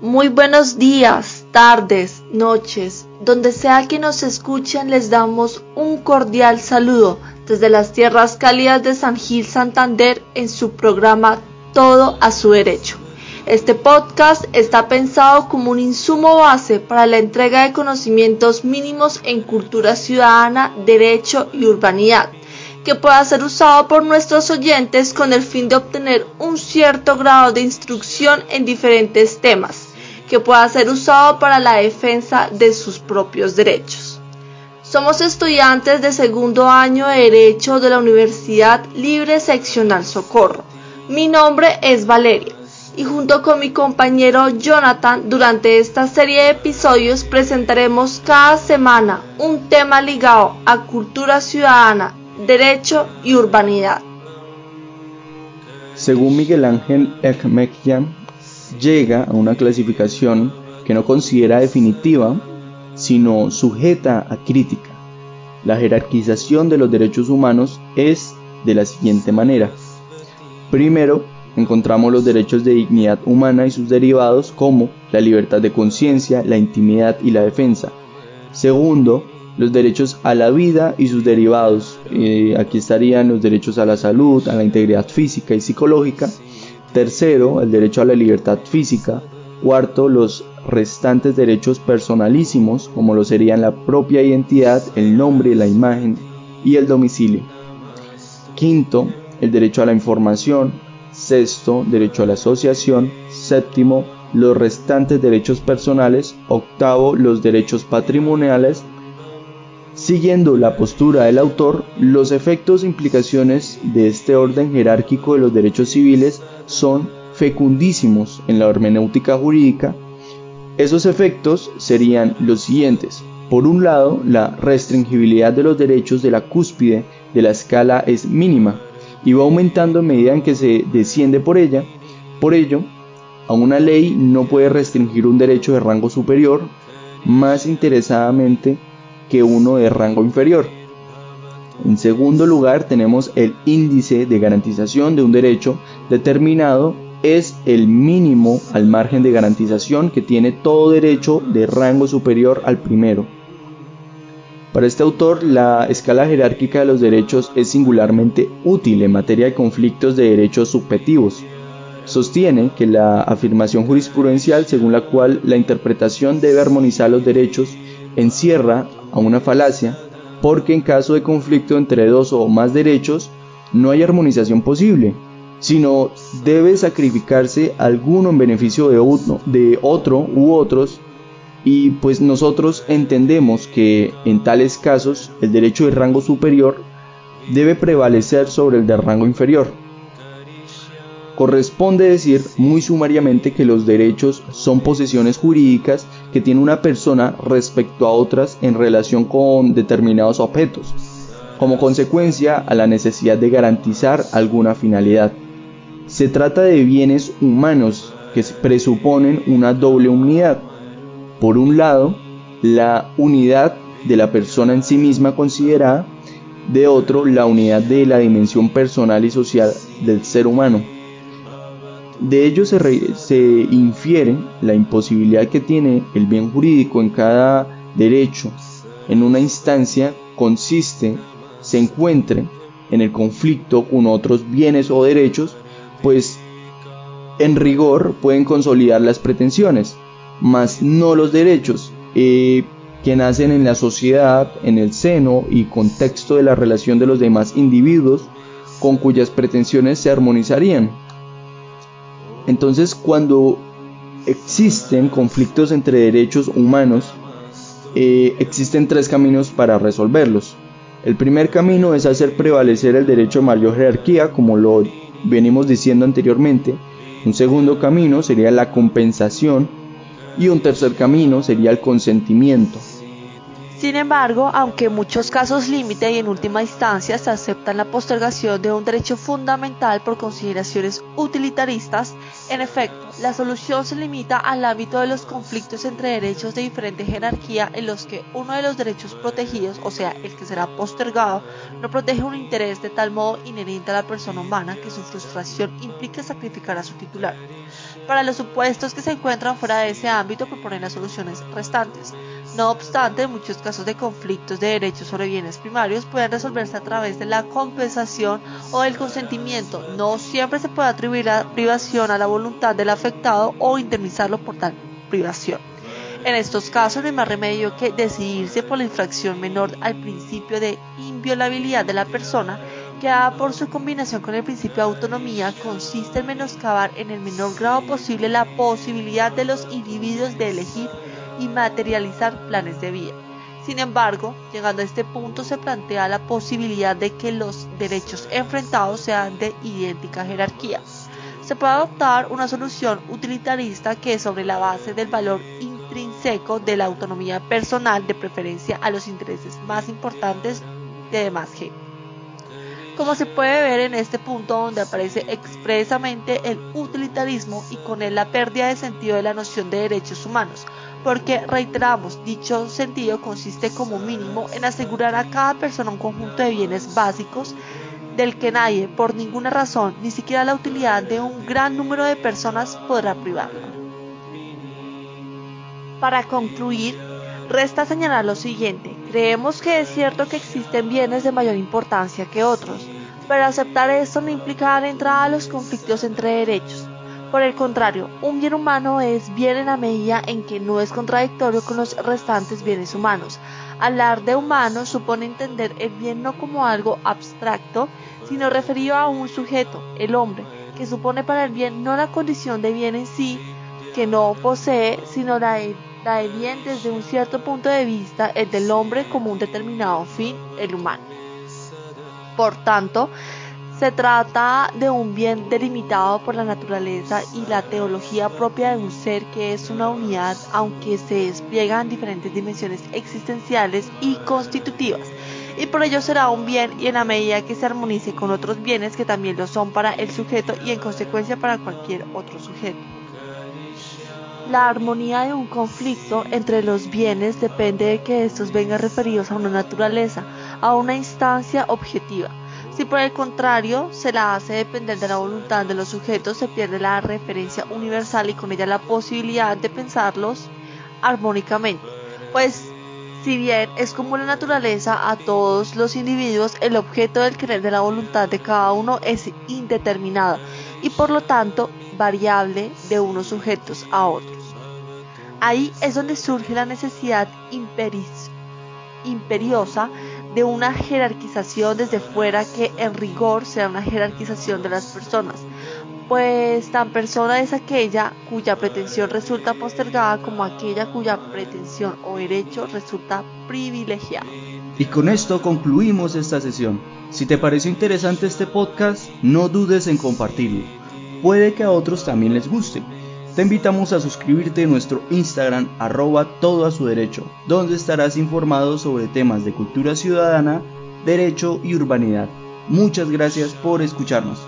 Muy buenos días, tardes, noches, donde sea que nos escuchen les damos un cordial saludo desde las tierras cálidas de San Gil Santander en su programa Todo a su derecho. Este podcast está pensado como un insumo base para la entrega de conocimientos mínimos en cultura ciudadana, derecho y urbanidad que pueda ser usado por nuestros oyentes con el fin de obtener un cierto grado de instrucción en diferentes temas que pueda ser usado para la defensa de sus propios derechos. Somos estudiantes de segundo año de Derecho de la Universidad Libre Seccional Socorro. Mi nombre es Valeria y junto con mi compañero Jonathan durante esta serie de episodios presentaremos cada semana un tema ligado a cultura ciudadana, derecho y urbanidad. Según Miguel Ángel Ekmekian, llega a una clasificación que no considera definitiva, sino sujeta a crítica. La jerarquización de los derechos humanos es de la siguiente manera. Primero, encontramos los derechos de dignidad humana y sus derivados como la libertad de conciencia, la intimidad y la defensa. Segundo, los derechos a la vida y sus derivados. Eh, aquí estarían los derechos a la salud, a la integridad física y psicológica. Tercero, el derecho a la libertad física. Cuarto, los restantes derechos personalísimos, como lo serían la propia identidad, el nombre, la imagen y el domicilio. Quinto, el derecho a la información. Sexto, derecho a la asociación. Séptimo, los restantes derechos personales. Octavo, los derechos patrimoniales. Siguiendo la postura del autor, los efectos e implicaciones de este orden jerárquico de los derechos civiles son fecundísimos en la hermenéutica jurídica. Esos efectos serían los siguientes. Por un lado, la restringibilidad de los derechos de la cúspide de la escala es mínima y va aumentando en medida que se desciende por ella. Por ello, a una ley no puede restringir un derecho de rango superior más interesadamente que uno de rango inferior. En segundo lugar, tenemos el índice de garantización de un derecho determinado es el mínimo al margen de garantización que tiene todo derecho de rango superior al primero. Para este autor, la escala jerárquica de los derechos es singularmente útil en materia de conflictos de derechos subjetivos. Sostiene que la afirmación jurisprudencial según la cual la interpretación debe armonizar los derechos encierra a una falacia porque en caso de conflicto entre dos o más derechos no hay armonización posible, sino debe sacrificarse alguno en beneficio de, uno, de otro u otros y pues nosotros entendemos que en tales casos el derecho de rango superior debe prevalecer sobre el de rango inferior. Corresponde decir muy sumariamente que los derechos son posesiones jurídicas que tiene una persona respecto a otras en relación con determinados objetos, como consecuencia a la necesidad de garantizar alguna finalidad. Se trata de bienes humanos que presuponen una doble unidad. Por un lado, la unidad de la persona en sí misma considerada, de otro, la unidad de la dimensión personal y social del ser humano. De ello se, infiere la imposibilidad que tiene el bien jurídico en cada derecho. En una instancia consiste, se encuentre en el conflicto con otros bienes o derechos, pues en rigor pueden consolidar las pretensiones, mas no los derechos eh, que nacen en la sociedad, en el seno y contexto de la relación de los demás individuos con cuyas pretensiones se armonizarían entonces, cuando existen conflictos entre derechos humanos, eh, existen tres caminos para resolverlos. El primer camino es hacer prevalecer el derecho a mayor jerarquía, como lo venimos diciendo anteriormente. Un segundo camino sería la compensación y un tercer camino sería el consentimiento. Sin embargo, aunque en muchos casos límite y en última instancia se acepta la postergación de un derecho fundamental por consideraciones utilitaristas, en efecto, la solución se limita al ámbito de los conflictos entre derechos de diferente jerarquía en los que uno de los derechos protegidos, o sea, el que será postergado, no protege un interés de tal modo inherente a la persona humana que su frustración implica sacrificar a su titular. Para los supuestos que se encuentran fuera de ese ámbito proponen las soluciones restantes. No obstante, muchos casos de conflictos de derechos sobre bienes primarios pueden resolverse a través de la compensación o del consentimiento. No siempre se puede atribuir la privación a la voluntad del afectado o indemnizarlo por tal privación. En estos casos no hay más remedio que decidirse por la infracción menor al principio de inviolabilidad de la persona que por su combinación con el principio de autonomía consiste en menoscabar en el menor grado posible la posibilidad de los individuos de elegir y materializar planes de vida. Sin embargo, llegando a este punto se plantea la posibilidad de que los derechos enfrentados sean de idéntica jerarquía. Se puede adoptar una solución utilitarista que sobre la base del valor intrínseco de la autonomía personal de preferencia a los intereses más importantes de demás gente. Como se puede ver en este punto donde aparece expresamente el utilitarismo y con él la pérdida de sentido de la noción de derechos humanos, porque reiteramos, dicho sentido consiste como mínimo en asegurar a cada persona un conjunto de bienes básicos del que nadie, por ninguna razón, ni siquiera la utilidad de un gran número de personas podrá privarla. Para concluir, resta señalar lo siguiente. Creemos que es cierto que existen bienes de mayor importancia que otros, pero aceptar esto no implica dar entrada a los conflictos entre derechos. Por el contrario, un bien humano es bien en la medida en que no es contradictorio con los restantes bienes humanos. Hablar de humano supone entender el bien no como algo abstracto, sino referido a un sujeto, el hombre, que supone para el bien no la condición de bien en sí, que no posee, sino la de, bien desde un cierto punto de vista, el del hombre como un determinado fin, el humano. Por tanto, se trata de un bien delimitado por la naturaleza y la teología propia de un ser que es una unidad, aunque se despliega en diferentes dimensiones existenciales y constitutivas. Y por ello será un bien y en la medida que se armonice con otros bienes que también lo son para el sujeto y en consecuencia para cualquier otro sujeto. La armonía de un conflicto entre los bienes depende de que estos vengan referidos a una naturaleza, a una instancia objetiva si por el contrario se la hace depender de la voluntad de los sujetos, se pierde la referencia universal y con ella la posibilidad de pensarlos armónicamente. Pues si bien es como la naturaleza a todos los individuos, el objeto del querer de la voluntad de cada uno es indeterminado y por lo tanto variable de unos sujetos a otros. Ahí es donde surge la necesidad imperiosa de una jerarquización desde fuera que en rigor sea una jerarquización de las personas, pues tan persona es aquella cuya pretensión resulta postergada como aquella cuya pretensión o derecho resulta privilegiado. Y con esto concluimos esta sesión. Si te pareció interesante este podcast, no dudes en compartirlo. Puede que a otros también les guste. Te invitamos a suscribirte en nuestro Instagram arroba todo a su derecho, donde estarás informado sobre temas de cultura ciudadana, derecho y urbanidad. Muchas gracias por escucharnos.